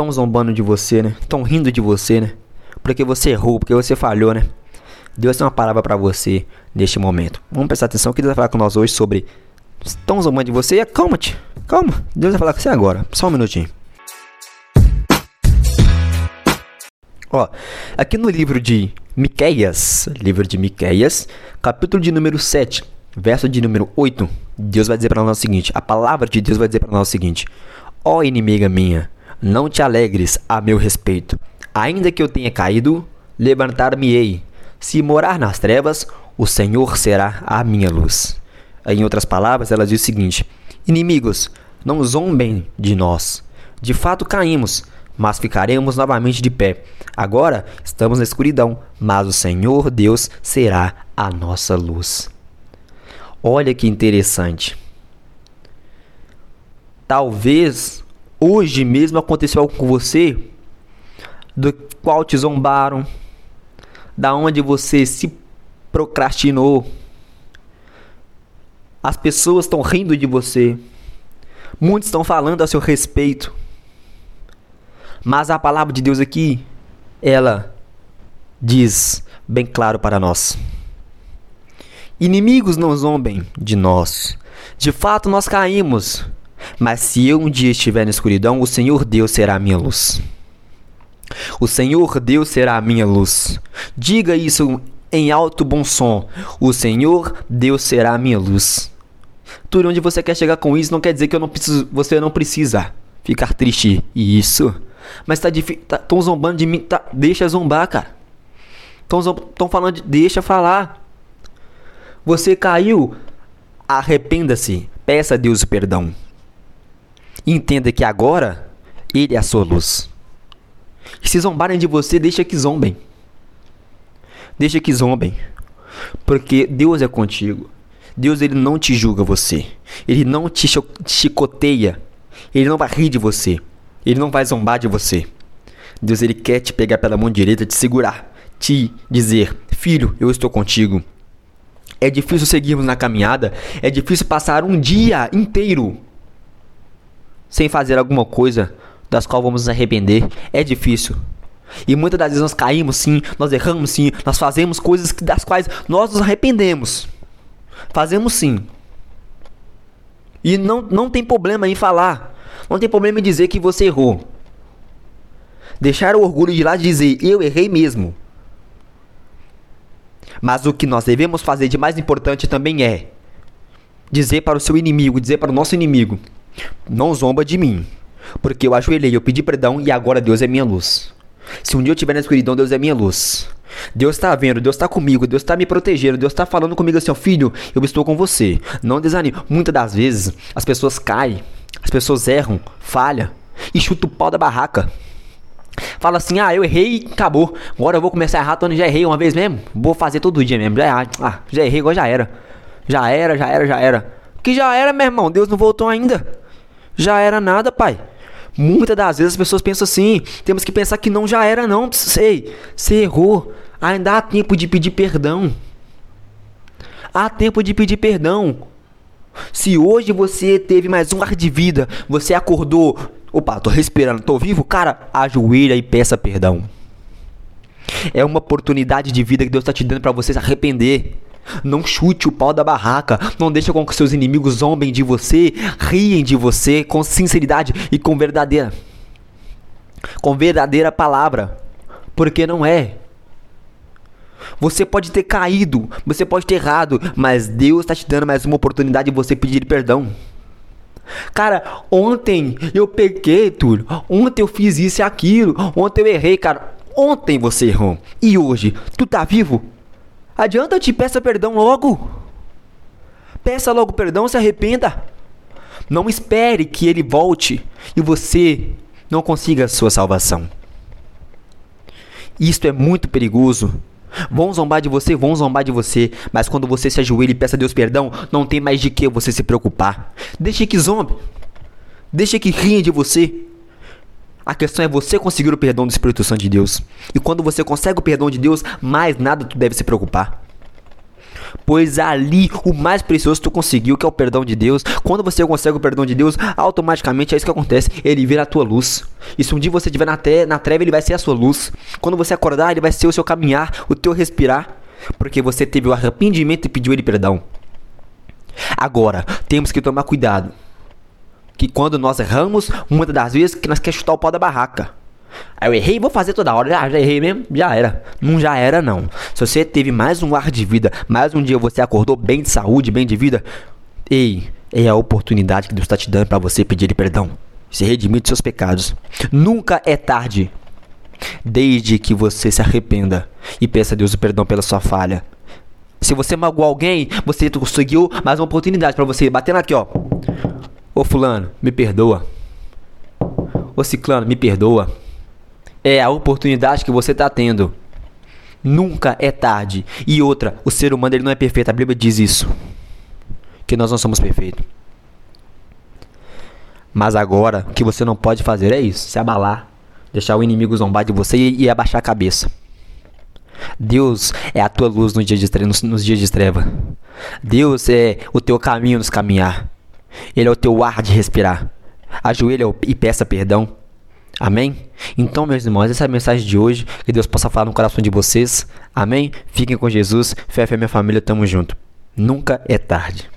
Estão zombando de você, né? Estão rindo de você, né? Porque você errou, porque você falhou, né? Deus tem uma palavra para você neste momento. Vamos prestar atenção que Deus vai falar com nós hoje sobre. Estão zombando de você? Calma-te. Calma. Deus vai falar com você agora. Só um minutinho. Ó, aqui no livro de Miqueias, livro de Miqueias, capítulo de número 7, verso de número 8, Deus vai dizer para nós o seguinte: a palavra de Deus vai dizer para nós o seguinte: Ó inimiga minha, não te alegres a meu respeito. Ainda que eu tenha caído, levantar-me-ei. Se morar nas trevas, o Senhor será a minha luz. Em outras palavras, ela diz o seguinte: Inimigos, não zombem de nós. De fato caímos, mas ficaremos novamente de pé. Agora estamos na escuridão, mas o Senhor Deus será a nossa luz. Olha que interessante. Talvez hoje mesmo aconteceu algo com você do qual te zombaram, da onde você se procrastinou. As pessoas estão rindo de você. Muitos estão falando a seu respeito. Mas a palavra de Deus aqui, ela diz bem claro para nós. Inimigos não zombem de nós. De fato, nós caímos. Mas se eu um dia estiver na escuridão, o Senhor Deus será a minha luz. O Senhor Deus será a minha luz. Diga isso em alto bom som. O Senhor Deus será a minha luz. Tudo onde você quer chegar com isso não quer dizer que eu não preciso, você não precisa ficar triste. Isso mas tá difícil. Tá, tão zombando de mim. Tá, deixa zombar, cara. Tão, tão falando de. Deixa falar. Você caiu. Arrependa-se. Peça a Deus perdão. Entenda que agora Ele é a sua luz. E se zombarem de você, deixa que zombem. Deixa que zombem. Porque Deus é contigo. Deus ele não te julga você. Ele não te chicoteia. Ele não vai rir de você. Ele não vai zombar de você. Deus ele quer te pegar pela mão direita, te segurar, te dizer: "Filho, eu estou contigo". É difícil seguirmos na caminhada, é difícil passar um dia inteiro sem fazer alguma coisa das qual vamos nos arrepender. É difícil. E muitas das vezes nós caímos sim, nós erramos sim, nós fazemos coisas das quais nós nos arrependemos. Fazemos sim. E não, não tem problema em falar. Não tem problema em dizer que você errou. Deixar o orgulho de lado e dizer, eu errei mesmo. Mas o que nós devemos fazer de mais importante também é dizer para o seu inimigo, dizer para o nosso inimigo: Não zomba de mim, porque eu ajoelhei, eu pedi perdão e agora Deus é minha luz. Se um dia eu estiver na escuridão, Deus é minha luz. Deus está vendo, Deus está comigo, Deus está me protegendo, Deus está falando comigo assim, filho, eu estou com você. Não desanime. Muitas das vezes as pessoas caem as pessoas erram, falham e chuta o pau da barraca. Fala assim, ah, eu errei acabou. Agora eu vou começar a errar, Tony, já errei uma vez mesmo. Vou fazer todo dia mesmo. Já, ah, já errei, igual já era. Já era, já era, já era. Que já era, meu irmão. Deus não voltou ainda. Já era nada, pai. Muitas das vezes as pessoas pensam assim. Temos que pensar que não já era, não. Sei, você errou. Ainda há tempo de pedir perdão. Há tempo de pedir perdão. Se hoje você teve mais um ar de vida, você acordou, opa, tô respirando, tô vivo, cara, ajoelha e peça perdão. É uma oportunidade de vida que Deus está te dando para você se arrepender. Não chute o pau da barraca. Não deixe com que seus inimigos zombem de você, riem de você com sinceridade e com verdadeira, com verdadeira palavra, porque não é. Você pode ter caído, você pode ter errado, mas Deus está te dando mais uma oportunidade de você pedir perdão. Cara, ontem eu pequei, Túlio. Ontem eu fiz isso e aquilo. Ontem eu errei, cara. Ontem você errou. E hoje, tu tá vivo? Adianta te peça perdão logo. Peça logo perdão, se arrependa. Não espere que ele volte e você não consiga a sua salvação. Isto é muito perigoso Vão zombar de você, vão zombar de você, mas quando você se ajoelha e peça a Deus perdão, não tem mais de que você se preocupar. Deixe que zombe. Deixe que riem de você. A questão é você conseguir o perdão do Espírito Santo de Deus. E quando você consegue o perdão de Deus, mais nada tu deve se preocupar. Pois ali o mais precioso tu conseguiu, que é o perdão de Deus. Quando você consegue o perdão de Deus, automaticamente é isso que acontece. Ele vira a tua luz. E se um dia você estiver na, te na treva, ele vai ser a sua luz. Quando você acordar, ele vai ser o seu caminhar, o teu respirar. Porque você teve o arrependimento e pediu ele perdão. Agora, temos que tomar cuidado. Que quando nós erramos, muitas das vezes que nós queremos chutar o pau da barraca. Aí eu errei, vou fazer toda hora. Ah, já errei mesmo, já era. Não já era, não. Se você teve mais um ar de vida, mais um dia você acordou bem de saúde, bem de vida, ei, é a oportunidade que Deus está te dando para você pedir perdão. Se redimir dos seus pecados. Nunca é tarde. Desde que você se arrependa e peça a Deus o perdão pela sua falha. Se você magoou alguém, você conseguiu mais uma oportunidade para você bater aqui, ó. Ô fulano, me perdoa. Ô ciclano, me perdoa. É a oportunidade que você está tendo. Nunca é tarde. E outra, o ser humano ele não é perfeito. A Bíblia diz isso. Que nós não somos perfeitos. Mas agora, o que você não pode fazer é isso: se abalar, deixar o inimigo zombar de você e, e abaixar a cabeça. Deus é a tua luz de, nos, nos dias de treva. Deus é o teu caminho nos caminhar. Ele é o teu ar de respirar. Ajoelha e peça perdão. Amém? Então, meus irmãos, essa é a mensagem de hoje. Que Deus possa falar no coração de vocês. Amém? Fiquem com Jesus. Fé, fé, minha família. Tamo junto. Nunca é tarde.